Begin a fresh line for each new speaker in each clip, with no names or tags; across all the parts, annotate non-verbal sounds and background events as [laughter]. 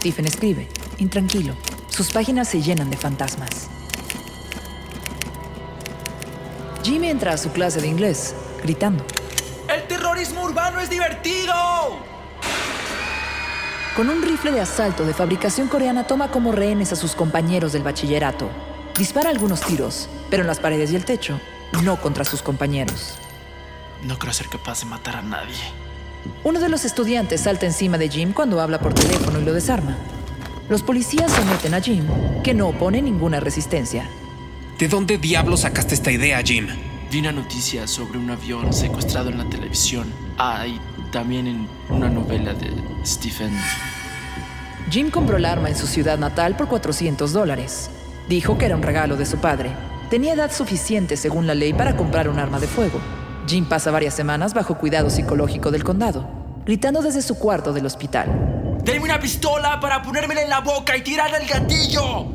Stephen escribe, intranquilo. Sus páginas se llenan de fantasmas. Jimmy entra a su clase de inglés, gritando.
¡El terrorismo urbano es divertido!
Con un rifle de asalto de fabricación coreana toma como rehenes a sus compañeros del bachillerato. Dispara algunos tiros, pero en las paredes y el techo, no contra sus compañeros.
No creo ser capaz de matar a nadie.
Uno de los estudiantes salta encima de Jim cuando habla por teléfono y lo desarma. Los policías someten a Jim, que no opone ninguna resistencia.
¿De dónde diablos sacaste esta idea, Jim?
Vi una noticia sobre un avión secuestrado en la televisión. Ah, y también en una novela de Stephen.
Jim compró el arma en su ciudad natal por 400 dólares. Dijo que era un regalo de su padre. Tenía edad suficiente según la ley para comprar un arma de fuego. Jim pasa varias semanas bajo cuidado psicológico del condado, gritando desde su cuarto del hospital.
¡Denme una pistola para ponérmela en la boca y tirar el gatillo!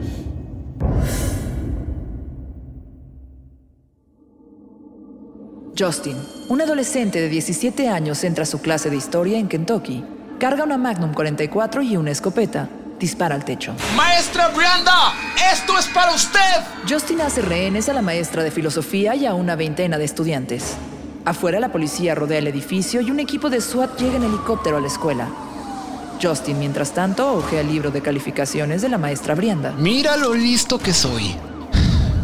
Justin, un adolescente de 17 años, entra a su clase de historia en Kentucky. Carga una Magnum 44 y una escopeta. Dispara al techo.
¡Maestra Brianda! ¡Esto es para usted!
Justin hace rehenes a la maestra de filosofía y a una veintena de estudiantes. Afuera la policía rodea el edificio y un equipo de SWAT llega en helicóptero a la escuela. Justin, mientras tanto, ojea el libro de calificaciones de la maestra Brianda.
Mira lo listo que soy.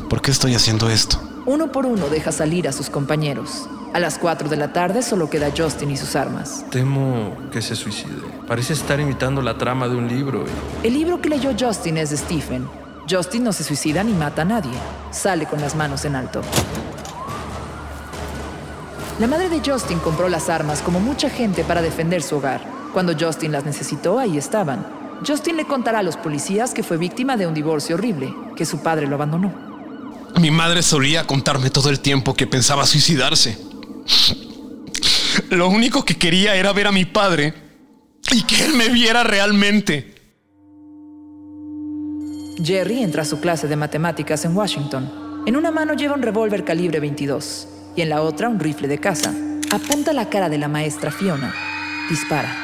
¿Por qué estoy haciendo esto?
Uno por uno deja salir a sus compañeros. A las 4 de la tarde solo queda Justin y sus armas.
Temo que se suicide. Parece estar imitando la trama de un libro.
El libro que leyó Justin es de Stephen. Justin no se suicida ni mata a nadie. Sale con las manos en alto. La madre de Justin compró las armas como mucha gente para defender su hogar. Cuando Justin las necesitó, ahí estaban. Justin le contará a los policías que fue víctima de un divorcio horrible, que su padre lo abandonó.
Mi madre solía contarme todo el tiempo que pensaba suicidarse. Lo único que quería era ver a mi padre y que él me viera realmente.
Jerry entra a su clase de matemáticas en Washington. En una mano lleva un revólver calibre 22 y en la otra un rifle de caza. Apunta la cara de la maestra Fiona. Dispara.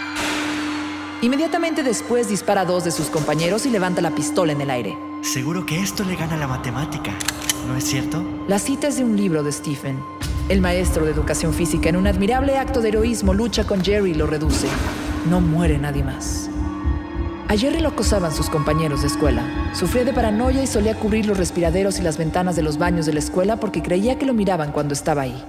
Inmediatamente después dispara a dos de sus compañeros y levanta la pistola en el aire.
Seguro que esto le gana la matemática, ¿no es cierto?
La cita es de un libro de Stephen. El maestro de educación física, en un admirable acto de heroísmo, lucha con Jerry y lo reduce. No muere nadie más. A Jerry lo acosaban sus compañeros de escuela. Sufría de paranoia y solía cubrir los respiraderos y las ventanas de los baños de la escuela porque creía que lo miraban cuando estaba ahí.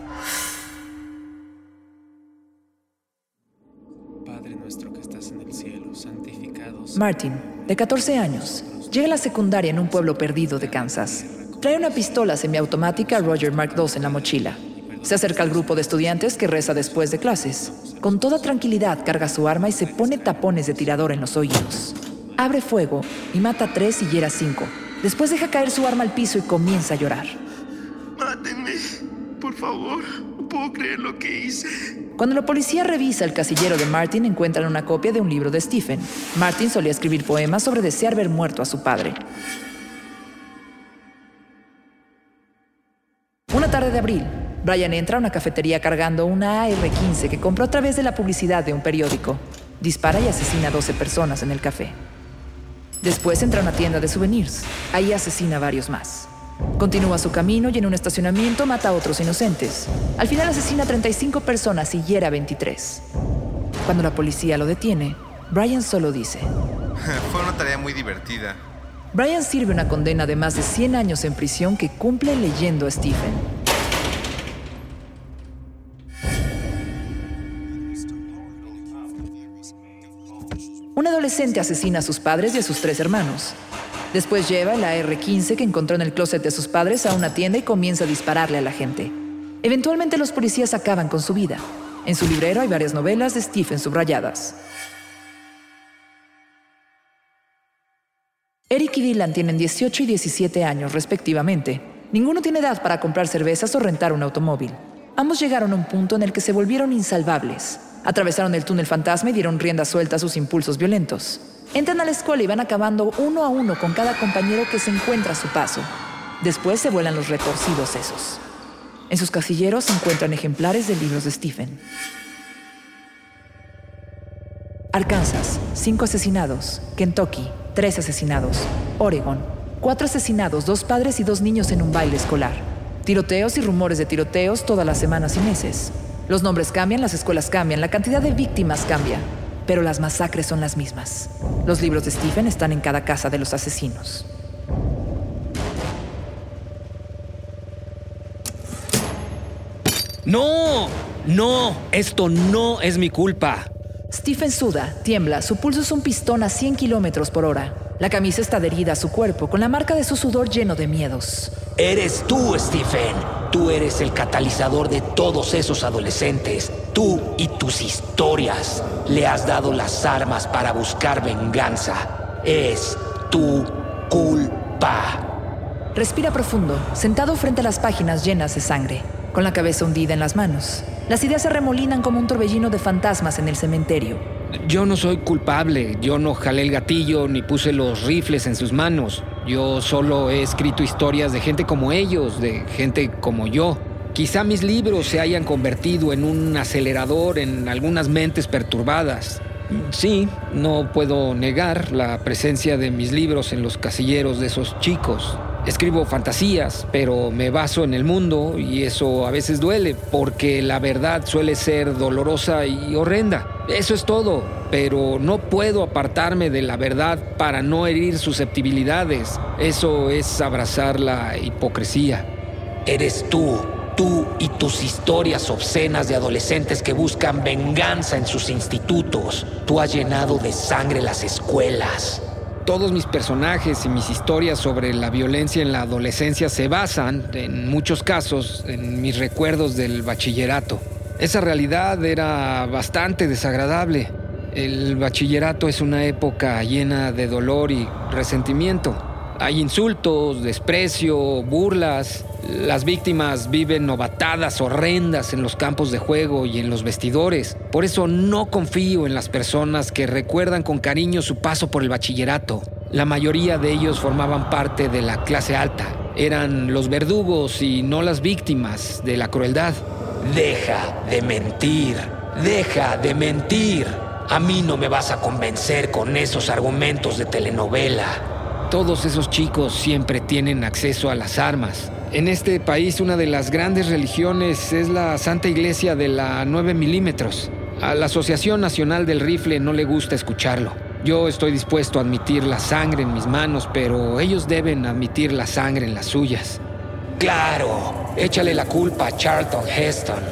Padre nuestro que estás en el cielo, santificado
Martin, de 14 años, llega a la secundaria en un pueblo perdido de Kansas. Trae una pistola semiautomática Roger Mark II en la mochila. Se acerca al grupo de estudiantes que reza después de clases. Con toda tranquilidad carga su arma y se pone tapones de tirador en los oídos. Abre fuego y mata a tres y hiera a cinco. Después deja caer su arma al piso y comienza a llorar.
Mátenme, por favor. No puedo creer lo que hice.
Cuando la policía revisa el casillero de Martin, encuentran una copia de un libro de Stephen. Martin solía escribir poemas sobre desear ver muerto a su padre. Una tarde de abril, Brian entra a una cafetería cargando una AR-15 que compró a través de la publicidad de un periódico. Dispara y asesina a 12 personas en el café. Después entra a una tienda de souvenirs. Ahí asesina a varios más. Continúa su camino y en un estacionamiento mata a otros inocentes. Al final asesina a 35 personas y hiera a 23. Cuando la policía lo detiene, Brian solo dice, [laughs]
Fue una tarea muy divertida.
Brian sirve una condena de más de 100 años en prisión que cumple leyendo a Stephen. Un adolescente asesina a sus padres y a sus tres hermanos. Después lleva el AR-15 que encontró en el closet de sus padres a una tienda y comienza a dispararle a la gente. Eventualmente los policías acaban con su vida. En su librero hay varias novelas de Stephen subrayadas. Eric y Dylan tienen 18 y 17 años respectivamente. Ninguno tiene edad para comprar cervezas o rentar un automóvil. Ambos llegaron a un punto en el que se volvieron insalvables. Atravesaron el túnel fantasma y dieron rienda suelta a sus impulsos violentos. Entran a la escuela y van acabando uno a uno con cada compañero que se encuentra a su paso. Después se vuelan los retorcidos sesos. En sus casilleros se encuentran ejemplares de libros de Stephen. Arkansas, cinco asesinados. Kentucky, tres asesinados. Oregon, cuatro asesinados, dos padres y dos niños en un baile escolar. Tiroteos y rumores de tiroteos todas las semanas y meses. Los nombres cambian, las escuelas cambian, la cantidad de víctimas cambia, pero las masacres son las mismas. Los libros de Stephen están en cada casa de los asesinos.
No, no, esto no es mi culpa.
Stephen suda, tiembla, su pulso es un pistón a 100 kilómetros por hora. La camisa está adherida a su cuerpo, con la marca de su sudor lleno de miedos.
Eres tú, Stephen. Tú eres el catalizador de todos esos adolescentes. Tú y tus historias. Le has dado las armas para buscar venganza. Es tu culpa.
Respira profundo, sentado frente a las páginas llenas de sangre, con la cabeza hundida en las manos. Las ideas se remolinan como un torbellino de fantasmas en el cementerio.
Yo no soy culpable, yo no jalé el gatillo ni puse los rifles en sus manos. Yo solo he escrito historias de gente como ellos, de gente como yo. Quizá mis libros se hayan convertido en un acelerador en algunas mentes perturbadas. Sí, no puedo negar la presencia de mis libros en los casilleros de esos chicos. Escribo fantasías, pero me baso en el mundo y eso a veces duele, porque la verdad suele ser dolorosa y horrenda. Eso es todo, pero no puedo apartarme de la verdad para no herir susceptibilidades. Eso es abrazar la hipocresía.
Eres tú, tú y tus historias obscenas de adolescentes que buscan venganza en sus institutos. Tú has llenado de sangre las escuelas.
Todos mis personajes y mis historias sobre la violencia en la adolescencia se basan, en muchos casos, en mis recuerdos del bachillerato. Esa realidad era bastante desagradable. El bachillerato es una época llena de dolor y resentimiento. Hay insultos, desprecio, burlas. Las víctimas viven novatadas horrendas en los campos de juego y en los vestidores. Por eso no confío en las personas que recuerdan con cariño su paso por el bachillerato. La mayoría de ellos formaban parte de la clase alta. Eran los verdugos y no las víctimas de la crueldad.
Deja de mentir. Deja de mentir. A mí no me vas a convencer con esos argumentos de telenovela.
Todos esos chicos siempre tienen acceso a las armas. En este país una de las grandes religiones es la Santa Iglesia de la 9 milímetros. A la Asociación Nacional del Rifle no le gusta escucharlo. Yo estoy dispuesto a admitir la sangre en mis manos, pero ellos deben admitir la sangre en las suyas.
Claro, échale la culpa a Charlton Heston.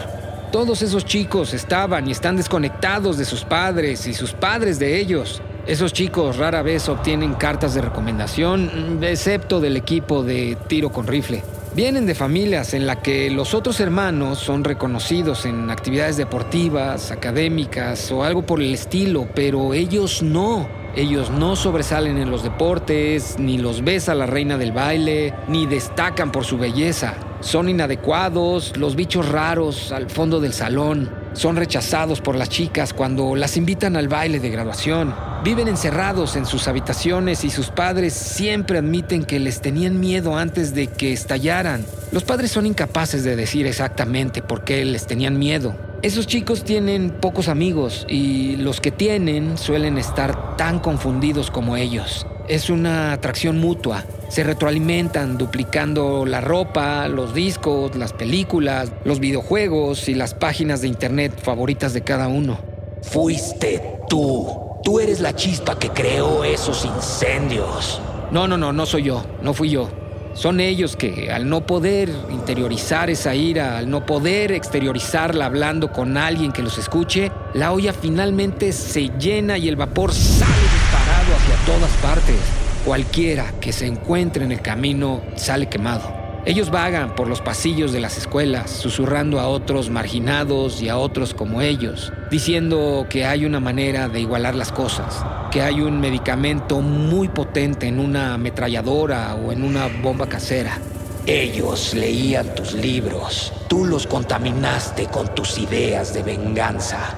Todos esos chicos estaban y están desconectados de sus padres y sus padres de ellos. Esos chicos rara vez obtienen cartas de recomendación, excepto del equipo de tiro con rifle. Vienen de familias en las que los otros hermanos son reconocidos en actividades deportivas, académicas o algo por el estilo, pero ellos no. Ellos no sobresalen en los deportes, ni los ves a la reina del baile, ni destacan por su belleza. Son inadecuados, los bichos raros al fondo del salón. Son rechazados por las chicas cuando las invitan al baile de graduación. Viven encerrados en sus habitaciones y sus padres siempre admiten que les tenían miedo antes de que estallaran. Los padres son incapaces de decir exactamente por qué les tenían miedo. Esos chicos tienen pocos amigos y los que tienen suelen estar tan confundidos como ellos. Es una atracción mutua. Se retroalimentan duplicando la ropa, los discos, las películas, los videojuegos y las páginas de internet favoritas de cada uno.
Fuiste tú. Tú eres la chispa que creó esos incendios.
No, no, no, no soy yo, no fui yo. Son ellos que al no poder interiorizar esa ira, al no poder exteriorizarla hablando con alguien que los escuche, la olla finalmente se llena y el vapor sale disparado hacia todas partes. Cualquiera que se encuentre en el camino sale quemado. Ellos vagan por los pasillos de las escuelas, susurrando a otros marginados y a otros como ellos, diciendo que hay una manera de igualar las cosas, que hay un medicamento muy potente en una ametralladora o en una bomba casera.
Ellos leían tus libros, tú los contaminaste con tus ideas de venganza.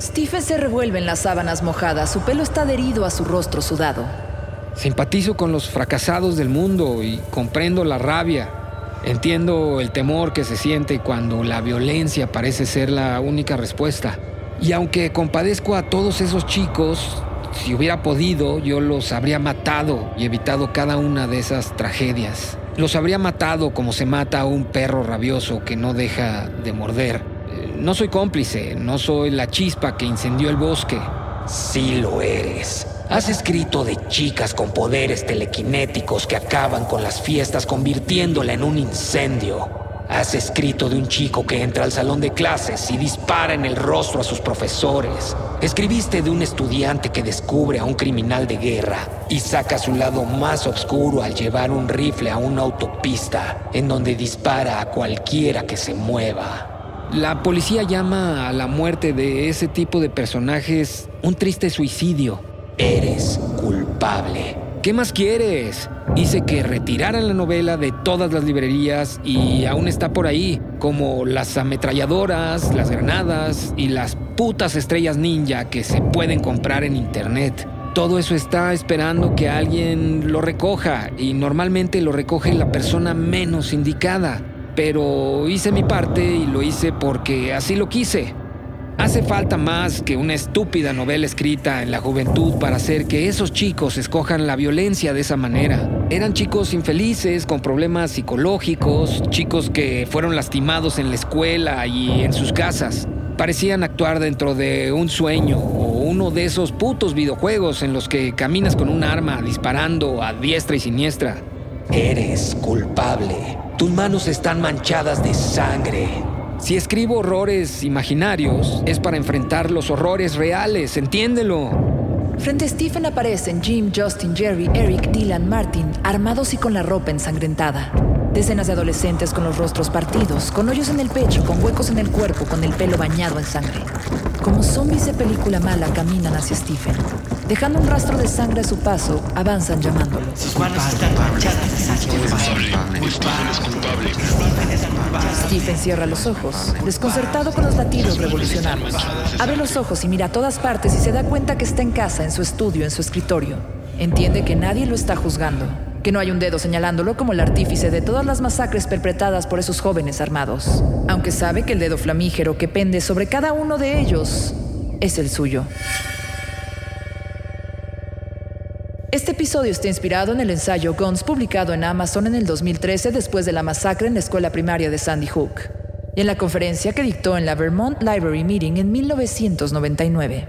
Stephen se revuelve en las sábanas mojadas, su pelo está adherido a su rostro sudado.
Simpatizo con los fracasados del mundo y comprendo la rabia, Entiendo el temor que se siente cuando la violencia parece ser la única respuesta. Y aunque compadezco a todos esos chicos, si hubiera podido, yo los habría matado y evitado cada una de esas tragedias. Los habría matado como se mata a un perro rabioso que no deja de morder. No soy cómplice, no soy la chispa que incendió el bosque.
Sí lo eres. Has escrito de chicas con poderes telequinéticos que acaban con las fiestas convirtiéndola en un incendio. Has escrito de un chico que entra al salón de clases y dispara en el rostro a sus profesores. Escribiste de un estudiante que descubre a un criminal de guerra y saca su lado más oscuro al llevar un rifle a una autopista en donde dispara a cualquiera que se mueva.
La policía llama a la muerte de ese tipo de personajes un triste suicidio.
Eres culpable.
¿Qué más quieres? Hice que retiraran la novela de todas las librerías y aún está por ahí, como las ametralladoras, las granadas y las putas estrellas ninja que se pueden comprar en internet. Todo eso está esperando que alguien lo recoja y normalmente lo recoge la persona menos indicada. Pero hice mi parte y lo hice porque así lo quise. Hace falta más que una estúpida novela escrita en la juventud para hacer que esos chicos escojan la violencia de esa manera. Eran chicos infelices, con problemas psicológicos, chicos que fueron lastimados en la escuela y en sus casas. Parecían actuar dentro de un sueño o uno de esos putos videojuegos en los que caminas con un arma disparando a diestra y siniestra.
Eres culpable. Tus manos están manchadas de sangre.
Si escribo horrores imaginarios, es para enfrentar los horrores reales, entiéndelo.
Frente a Stephen aparecen Jim, Justin, Jerry, Eric, Dylan, Martin, armados y con la ropa ensangrentada. Decenas de adolescentes con los rostros partidos, con hoyos en el pecho, con huecos en el cuerpo, con el pelo bañado en sangre. Como zombies de película mala caminan hacia Stephen. Dejando un rastro de sangre a su paso, avanzan llamándolo.
Sus manos están manchadas de sangre.
Stephen cierra los ojos, desconcertado con los latidos revolucionarios. Abre los ojos y mira a todas partes y se da cuenta que está en casa, en su estudio, en su escritorio. Entiende que nadie lo está juzgando que no hay un dedo señalándolo como el artífice de todas las masacres perpetradas por esos jóvenes armados, aunque sabe que el dedo flamígero que pende sobre cada uno de ellos es el suyo. Este episodio está inspirado en el ensayo Guns publicado en Amazon en el 2013 después de la masacre en la escuela primaria de Sandy Hook y en la conferencia que dictó en la Vermont Library Meeting en 1999.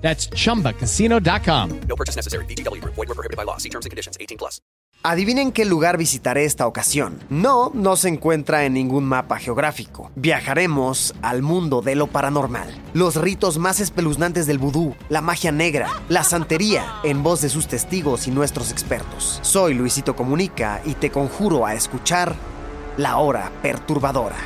That's chumbacasino.com.
No purchase necessary. BGW. Void were prohibited by law. See terms and conditions 18 plus.
Adivinen qué lugar visitaré esta ocasión. No, no se encuentra en ningún mapa geográfico. Viajaremos al mundo de lo paranormal. Los ritos más espeluznantes del vudú, la magia negra, la santería, en voz de sus testigos y nuestros expertos. Soy Luisito Comunica y te conjuro a escuchar La Hora Perturbadora.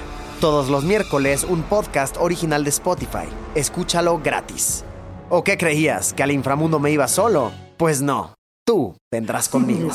Todos los miércoles un podcast original de Spotify. Escúchalo gratis. ¿O qué creías? ¿Que al inframundo me iba solo? Pues no, tú vendrás conmigo.